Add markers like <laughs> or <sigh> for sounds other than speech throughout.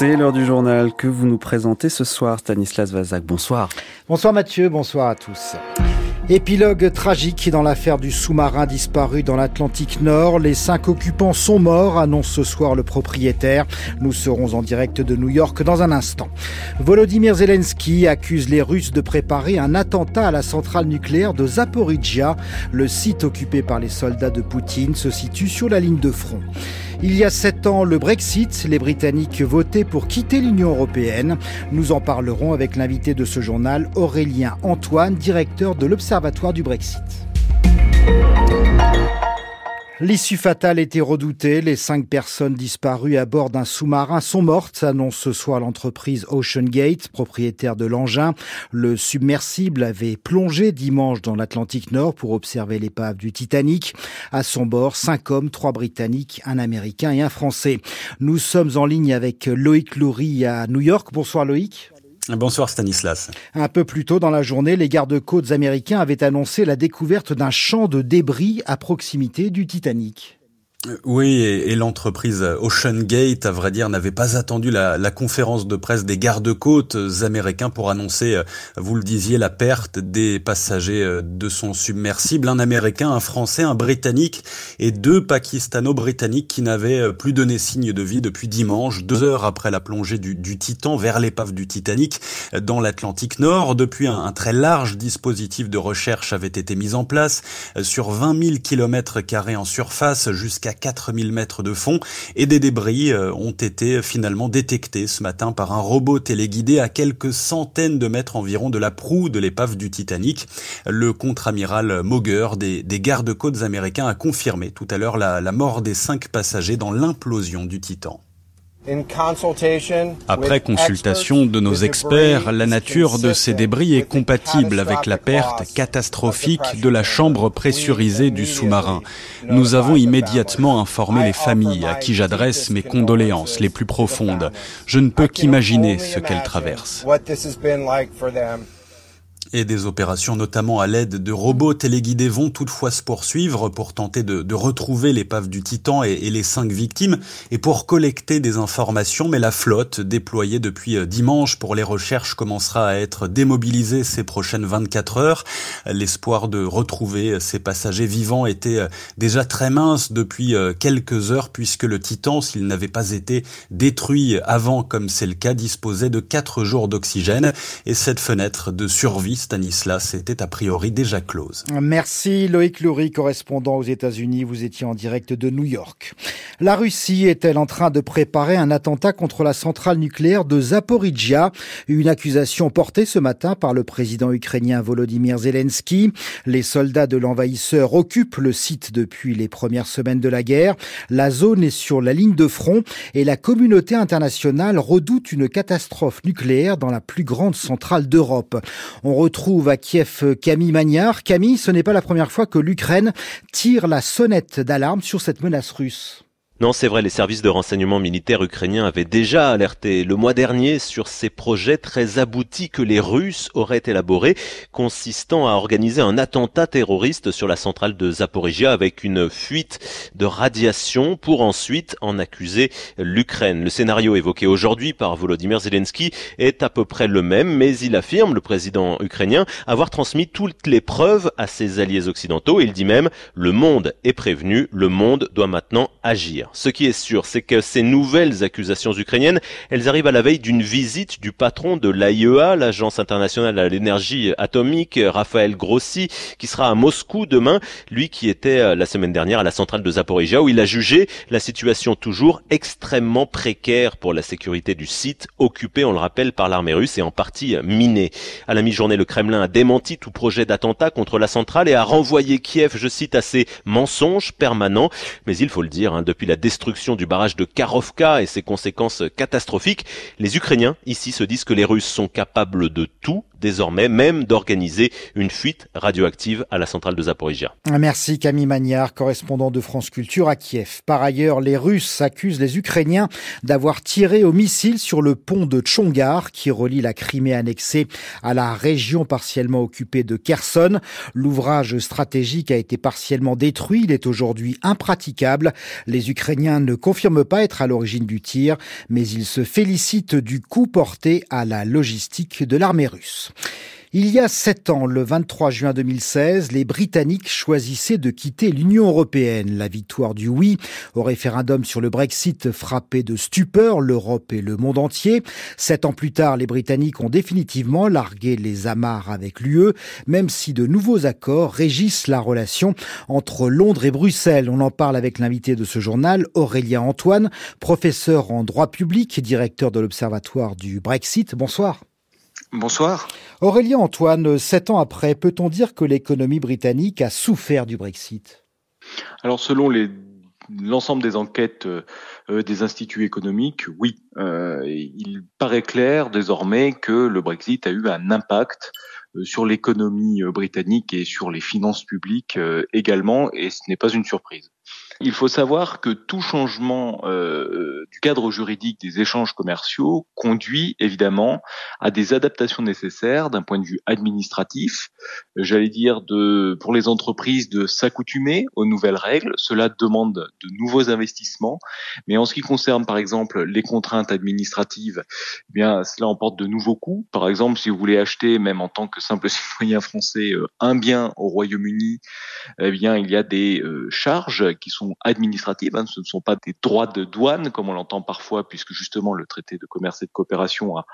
C'est l'heure du journal que vous nous présentez ce soir, Stanislas Vazak. Bonsoir. Bonsoir Mathieu, bonsoir à tous. Épilogue tragique dans l'affaire du sous-marin disparu dans l'Atlantique Nord. Les cinq occupants sont morts, annonce ce soir le propriétaire. Nous serons en direct de New York dans un instant. Volodymyr Zelensky accuse les Russes de préparer un attentat à la centrale nucléaire de Zaporizhia. Le site occupé par les soldats de Poutine se situe sur la ligne de front. Il y a sept ans, le Brexit, les Britanniques votaient pour quitter l'Union européenne. Nous en parlerons avec l'invité de ce journal, Aurélien Antoine, directeur de l'Observatoire L'issue fatale était redoutée. Les cinq personnes disparues à bord d'un sous-marin sont mortes, annonce ce soir l'entreprise Ocean Gate, propriétaire de l'engin. Le submersible avait plongé dimanche dans l'Atlantique Nord pour observer l'épave du Titanic. À son bord, cinq hommes, trois Britanniques, un Américain et un Français. Nous sommes en ligne avec Loïc Loury à New York. Bonsoir Loïc. Bonsoir Stanislas. Un peu plus tôt dans la journée, les gardes-côtes américains avaient annoncé la découverte d'un champ de débris à proximité du Titanic. Oui, et, l'entreprise Ocean Gate, à vrai dire, n'avait pas attendu la, la, conférence de presse des gardes-côtes américains pour annoncer, euh, vous le disiez, la perte des passagers euh, de son submersible. Un Américain, un Français, un Britannique et deux Pakistano-Britanniques qui n'avaient euh, plus donné signe de vie depuis dimanche, deux heures après la plongée du, du Titan vers l'épave du Titanic dans l'Atlantique Nord. Depuis, un, très large dispositif de recherche avait été mis en place sur 20 000 kilomètres carrés en surface jusqu'à 4000 mètres de fond et des débris euh, ont été finalement détectés ce matin par un robot téléguidé à quelques centaines de mètres environ de la proue de l'épave du Titanic. Le contre-amiral Mauger des, gardes-côtes américains a confirmé tout à l'heure la mort des cinq passagers dans l'implosion du Titan. Après consultation de nos experts, la nature de ces débris est compatible avec la perte catastrophique de la chambre pressurisée du sous-marin. Nous avons immédiatement informé les familles à qui j'adresse mes condoléances les plus profondes. Je ne peux qu'imaginer ce qu'elles traversent et des opérations notamment à l'aide de robots téléguidés vont toutefois se poursuivre pour tenter de, de retrouver l'épave du Titan et, et, les cinq victimes et pour collecter des informations. Mais la flotte déployée depuis euh, dimanche pour les recherches commencera à être démobilisée ces prochaines 24 heures. L'espoir de retrouver ces passagers vivants était euh, déjà très mince depuis euh, quelques heures puisque le Titan, s'il n'avait pas été détruit avant comme c'est le cas, disposait de quatre jours d'oxygène et cette fenêtre de survie Stanislas était a priori déjà close. Merci Loïc Loury, correspondant aux États-Unis. Vous étiez en direct de New York. La Russie est-elle en train de préparer un attentat contre la centrale nucléaire de Zaporizhia? Une accusation portée ce matin par le président ukrainien Volodymyr Zelensky. Les soldats de l'envahisseur occupent le site depuis les premières semaines de la guerre. La zone est sur la ligne de front et la communauté internationale redoute une catastrophe nucléaire dans la plus grande centrale d'Europe. On retrouve à Kiev Camille Magnard. Camille, ce n'est pas la première fois que l'Ukraine tire la sonnette d'alarme sur cette menace russe. Non, c'est vrai, les services de renseignement militaires ukrainiens avaient déjà alerté le mois dernier sur ces projets très aboutis que les Russes auraient élaborés, consistant à organiser un attentat terroriste sur la centrale de Zaporizhia avec une fuite de radiation pour ensuite en accuser l'Ukraine. Le scénario évoqué aujourd'hui par Volodymyr Zelensky est à peu près le même, mais il affirme, le président ukrainien, avoir transmis toutes les preuves à ses alliés occidentaux. Il dit même, le monde est prévenu, le monde doit maintenant agir. Ce qui est sûr, c'est que ces nouvelles accusations ukrainiennes, elles arrivent à la veille d'une visite du patron de l'AIEA, l'Agence internationale à l'énergie atomique, Raphaël Grossi, qui sera à Moscou demain, lui qui était euh, la semaine dernière à la centrale de Zaporizhia, où il a jugé la situation toujours extrêmement précaire pour la sécurité du site, occupé, on le rappelle, par l'armée russe et en partie miné. À la mi-journée, le Kremlin a démenti tout projet d'attentat contre la centrale et a renvoyé Kiev, je cite, à ses mensonges permanents. Mais il faut le dire, hein, depuis la destruction du barrage de Karovka et ses conséquences catastrophiques, les Ukrainiens ici se disent que les Russes sont capables de tout, désormais même d'organiser une fuite radioactive à la centrale de Zaporizhia. Merci Camille Magnard, correspondant de France Culture à Kiev. Par ailleurs, les Russes accusent les Ukrainiens d'avoir tiré au missile sur le pont de Tchongar qui relie la Crimée annexée à la région partiellement occupée de Kherson. L'ouvrage stratégique a été partiellement détruit. Il est aujourd'hui impraticable. Les Ukrainiens ne confirment pas être à l'origine du tir, mais ils se félicitent du coup porté à la logistique de l'armée russe. Il y a sept ans, le 23 juin 2016, les Britanniques choisissaient de quitter l'Union européenne. La victoire du oui au référendum sur le Brexit frappait de stupeur l'Europe et le monde entier. Sept ans plus tard, les Britanniques ont définitivement largué les amarres avec l'UE, même si de nouveaux accords régissent la relation entre Londres et Bruxelles. On en parle avec l'invité de ce journal, Aurélien Antoine, professeur en droit public et directeur de l'Observatoire du Brexit. Bonsoir. Bonsoir. Aurélien Antoine, sept ans après, peut-on dire que l'économie britannique a souffert du Brexit? Alors selon l'ensemble des enquêtes euh, des instituts économiques, oui. Euh, il paraît clair désormais que le Brexit a eu un impact euh, sur l'économie britannique et sur les finances publiques également, et ce n'est pas une surprise. Il faut savoir que tout changement euh, du cadre juridique des échanges commerciaux conduit évidemment à des adaptations nécessaires d'un point de vue administratif. Euh, j'allais dire de pour les entreprises de s'accoutumer aux nouvelles règles. Cela demande de nouveaux investissements. Mais en ce qui concerne par exemple les contraintes administratives, eh bien cela emporte de nouveaux coûts. Par exemple, si vous voulez acheter, même en tant que simple <laughs> citoyen français, euh, un bien au Royaume-Uni, eh bien il y a des charges qui sont administratives, hein, ce ne sont pas des droits de douane comme on l'entend parfois, puisque justement le traité de commerce et de coopération a,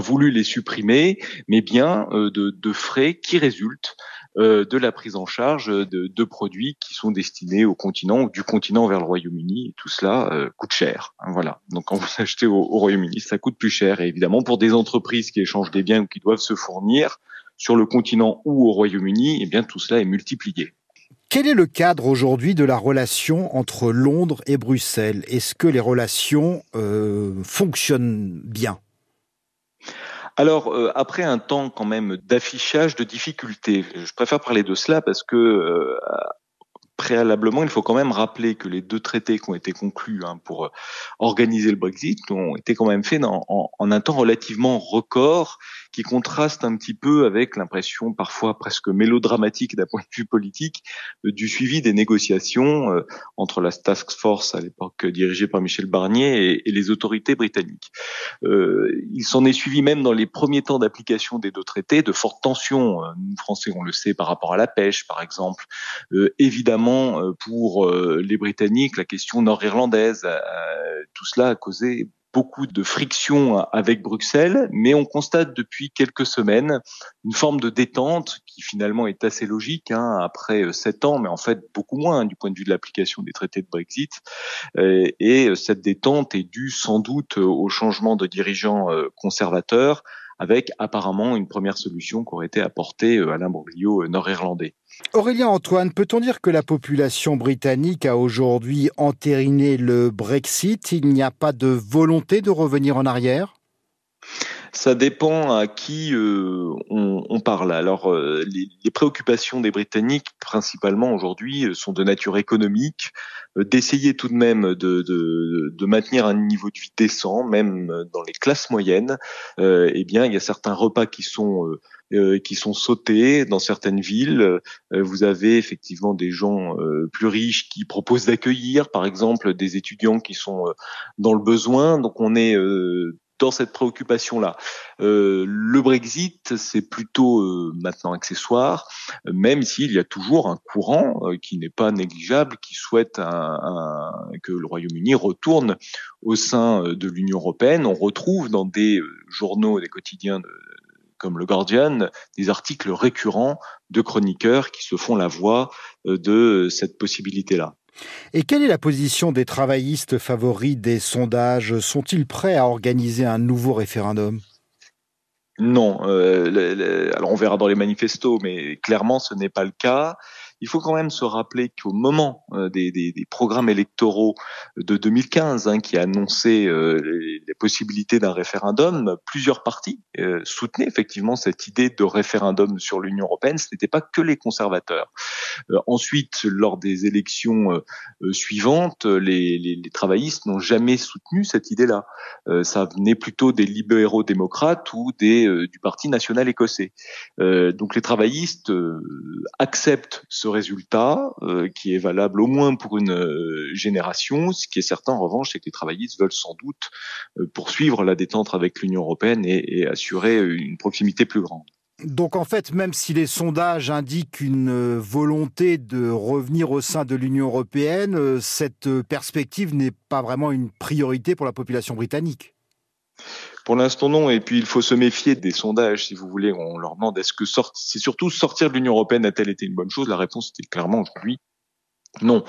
voulu les supprimer, mais bien euh, de, frais qui résultent euh, de la prise en charge de, produits qui sont destinés au continent ou du continent vers le Royaume-Uni. Tout cela euh, coûte cher. Hein, voilà. Donc quand vous <laughs> achetez au, au Royaume-Uni, ça coûte plus cher. Et évidemment, pour des entreprises qui échangent des biens ou qui doivent se fournir sur le continent ou au Royaume-Uni, eh bien tout cela est multiplié. Quel est le cadre aujourd'hui de la relation entre Londres et Bruxelles? Est-ce que les relations euh, fonctionnent bien? Alors, euh, après un temps quand même d'affichage de difficultés, je préfère parler de cela parce que euh, préalablement, il faut quand même rappeler que les deux traités qui ont été conclus hein, pour organiser le Brexit ont été quand même faits en, en un temps relativement record qui contraste un petit peu avec l'impression parfois presque mélodramatique d'un point de vue politique euh, du suivi des négociations euh, entre la task force à l'époque dirigée par Michel Barnier et, les autorités britanniques. Euh, il s'en est suivi même dans les premiers temps d'application des deux traités de fortes tensions. Nous Français, on le sait par rapport à la pêche, par exemple. évidemment, pour les Britanniques, la question nord-irlandaise, tout cela a causé beaucoup de friction avec Bruxelles, mais on constate depuis quelques semaines une forme de détente qui finalement est assez logique hein, après euh, sept ans, mais en fait beaucoup moins du point de vue de l'application des traités de Brexit. Euh, et euh, cette détente est due sans doute au changement de dirigeants conservateurs avec apparemment une première solution qui aurait été apportée à l'imbroglio nord-irlandais. Aurélien Antoine, peut-on dire que la population britannique a aujourd'hui entériné le Brexit? Il n'y a pas de volonté de revenir en arrière? Ça dépend à qui euh, on, parle. Alors, euh, les, préoccupations des Britanniques, principalement aujourd'hui, euh, sont de nature économique, d'essayer tout de même de, de, maintenir un niveau de vie décent, même dans les classes moyennes. eh bien, il y a certains repas qui sont qui sont sautés dans certaines villes. vous avez effectivement des gens plus riches qui proposent d'accueillir, par exemple, des étudiants qui sont dans le besoin. Donc on est dans cette préoccupation-là. Euh, le Brexit, c'est plutôt euh, maintenant accessoire, même s'il y a toujours un courant euh, qui n'est pas négligeable, qui souhaite que le Royaume-Uni retourne au sein de l'Union européenne. On retrouve dans des journaux, des quotidiens comme le Guardian, des articles récurrents de chroniqueurs qui se font la voix de cette possibilité-là. Et quelle est la position des travaillistes favoris des sondages? Sont-ils prêts à organiser un nouveau référendum? Non, euh, alors on verra dans les manifestos, mais clairement ce n'est pas le cas. Il faut quand même se rappeler qu'au moment des, des, des, programmes électoraux de 2015, hein, qui annonçaient les, les, possibilités d'un référendum, plusieurs partis soutenaient effectivement cette idée de référendum sur l'Union européenne. Ce n'était pas que les conservateurs. ensuite, lors des élections suivantes, les, les, travaillistes n'ont jamais soutenu cette idée-là. ça venait plutôt des libéraux démocrates ou des, du Parti national écossais. Euh, donc les travaillistes euh, acceptent ce résultat euh, qui est valable au moins pour une génération. Ce qui est certain en revanche, c'est que les travaillistes veulent sans doute poursuivre la détente avec l'Union européenne et assurer une proximité plus grande. Donc en fait, même si les sondages indiquent une volonté de revenir au sein de l'Union européenne, cette perspective n'est pas vraiment une priorité pour la population britannique. Pour l'instant, non. Et puis, il faut se méfier des sondages, si vous voulez. On leur demande est-ce que c'est surtout sortir de l'Union européenne a-t-elle été une bonne chose? La réponse était clairement oui. Non.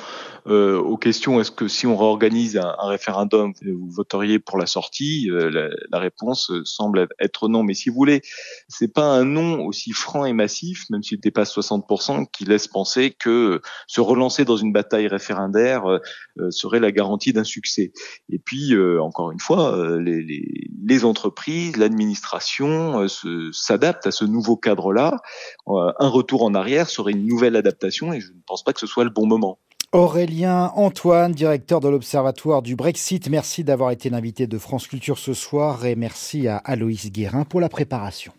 Euh, aux questions, est-ce que si on réorganise un, référendum, vous voteriez pour la sortie? Euh, la, réponse semble être non. Mais si vous voulez, c'est pas un non aussi franc et massif, même s'il dépasse 60%, qui laisse penser que se relancer dans une bataille référendaire euh, serait la garantie d'un succès. Et puis, encore une fois, les, les, les entreprises, l'administration s'adaptent à ce nouveau cadre-là. un retour en arrière serait une nouvelle adaptation, et je ne pense pas que ce soit le bon moment. Aurélien Antoine, directeur de l'Observatoire du Brexit, merci d'avoir été l'invité de France Culture ce soir et merci à Aloïs Guérin pour la préparation.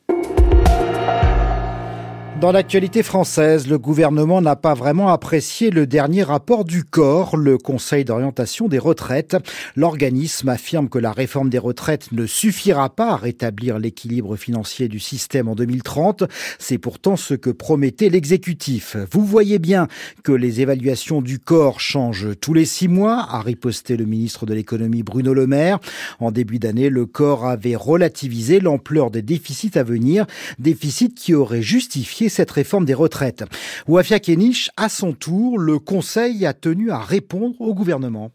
Dans l'actualité française, le gouvernement n'a pas vraiment apprécié le dernier rapport du corps, le Conseil d'orientation des retraites. L'organisme affirme que la réforme des retraites ne suffira pas à rétablir l'équilibre financier du système en 2030. C'est pourtant ce que promettait l'exécutif. Vous voyez bien que les évaluations du corps changent tous les six mois, a riposté le ministre de l'économie Bruno Le Maire. En début d'année, le corps avait relativisé l'ampleur des déficits à venir, déficits qui auraient justifié cette réforme des retraites. Wafia Kenich, à son tour, le Conseil a tenu à répondre au gouvernement.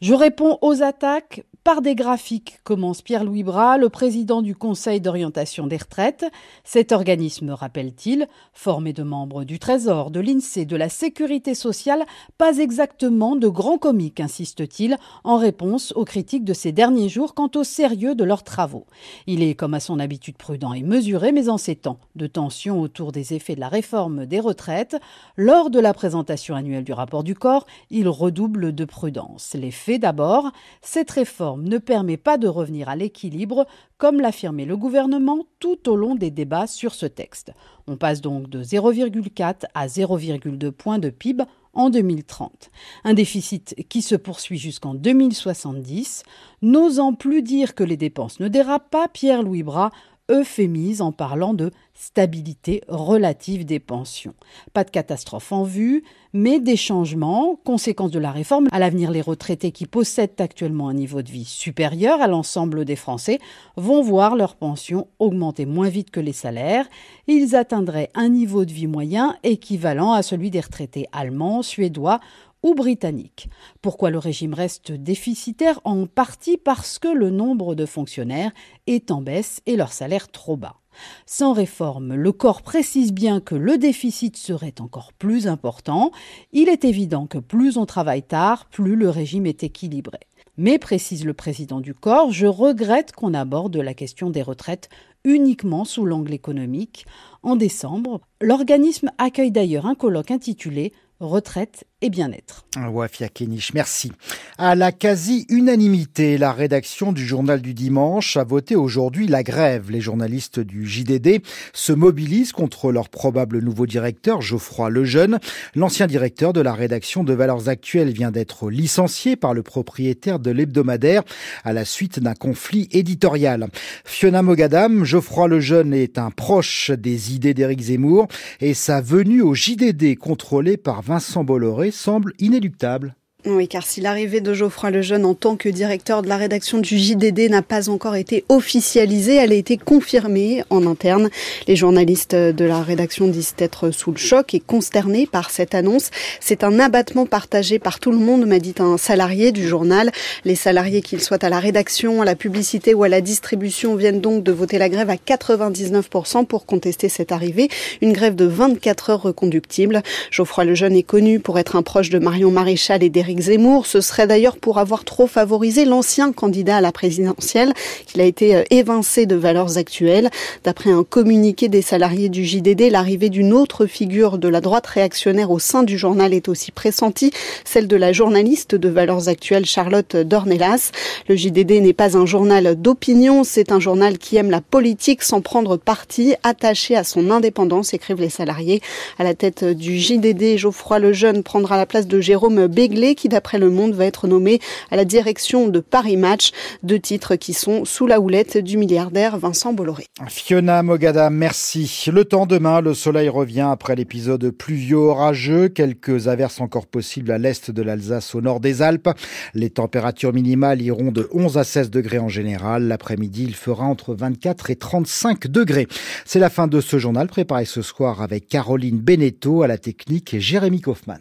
Je réponds aux attaques par des graphiques, commence Pierre-Louis Bras, le président du Conseil d'orientation des retraites. Cet organisme, rappelle-t-il, formé de membres du Trésor, de l'INSEE, de la Sécurité sociale, pas exactement de grands comiques, insiste-t-il, en réponse aux critiques de ces derniers jours quant au sérieux de leurs travaux. Il est, comme à son habitude, prudent et mesuré, mais en ces temps de tension autour des effets de la réforme des retraites, lors de la présentation annuelle du rapport du corps, il redouble de prudence. Les faits d'abord, cette réforme ne permet pas de revenir à l'équilibre, comme l'affirmait le gouvernement tout au long des débats sur ce texte. On passe donc de 0,4 à 0,2 points de PIB en 2030. Un déficit qui se poursuit jusqu'en 2070. N'osant plus dire que les dépenses ne dérapent pas, Pierre-Louis Bras euphémise en parlant de stabilité relative des pensions. Pas de catastrophe en vue, mais des changements, conséquence de la réforme. À l'avenir, les retraités qui possèdent actuellement un niveau de vie supérieur à l'ensemble des Français vont voir leur pension augmenter moins vite que les salaires. Ils atteindraient un niveau de vie moyen équivalent à celui des retraités allemands, suédois ou britanniques. Pourquoi le régime reste déficitaire En partie parce que le nombre de fonctionnaires est en baisse et leur salaire trop bas. Sans réforme, le corps précise bien que le déficit serait encore plus important. Il est évident que plus on travaille tard, plus le régime est équilibré. Mais, précise le président du corps, je regrette qu'on aborde la question des retraites uniquement sous l'angle économique. En décembre, l'organisme accueille d'ailleurs un colloque intitulé retraite et bien-être. Wafia Kenich, merci. À la quasi-unanimité, la rédaction du journal du dimanche a voté aujourd'hui la grève. Les journalistes du JDD se mobilisent contre leur probable nouveau directeur, Geoffroy Lejeune. L'ancien directeur de la rédaction de Valeurs Actuelles vient d'être licencié par le propriétaire de l'hebdomadaire à la suite d'un conflit éditorial. Fiona Mogadam, Geoffroy Lejeune est un proche des idées d'Éric Zemmour et sa venue au JDD contrôlé par Vincent Bolloré semble inéluctable. Oui, car si l'arrivée de Geoffroy Lejeune en tant que directeur de la rédaction du JDD n'a pas encore été officialisée, elle a été confirmée en interne. Les journalistes de la rédaction disent être sous le choc et consternés par cette annonce. C'est un abattement partagé par tout le monde, m'a dit un salarié du journal. Les salariés, qu'ils soient à la rédaction, à la publicité ou à la distribution, viennent donc de voter la grève à 99% pour contester cette arrivée. Une grève de 24 heures reconductible. Geoffroy Lejeune est connu pour être un proche de Marion Maréchal et d'Éric Zemmour. Ce serait d'ailleurs pour avoir trop favorisé l'ancien candidat à la présidentielle, qu'il a été euh, évincé de valeurs actuelles. D'après un communiqué des salariés du JDD, l'arrivée d'une autre figure de la droite réactionnaire au sein du journal est aussi pressentie, celle de la journaliste de valeurs actuelles Charlotte Dornelas. Le JDD n'est pas un journal d'opinion, c'est un journal qui aime la politique sans prendre parti, attaché à son indépendance, écrivent les salariés. À la tête du JDD, Geoffroy Lejeune prendra la place de Jérôme Béglé, d'après Le Monde va être nommé à la direction de Paris Match, deux titres qui sont sous la houlette du milliardaire Vincent Bolloré. Fiona Mogada, merci. Le temps demain, le soleil revient après l'épisode pluvio-orageux. Quelques averses encore possibles à l'est de l'Alsace, au nord des Alpes. Les températures minimales iront de 11 à 16 degrés en général. L'après-midi, il fera entre 24 et 35 degrés. C'est la fin de ce journal préparé ce soir avec Caroline Beneteau à la technique et Jérémy Kaufmann.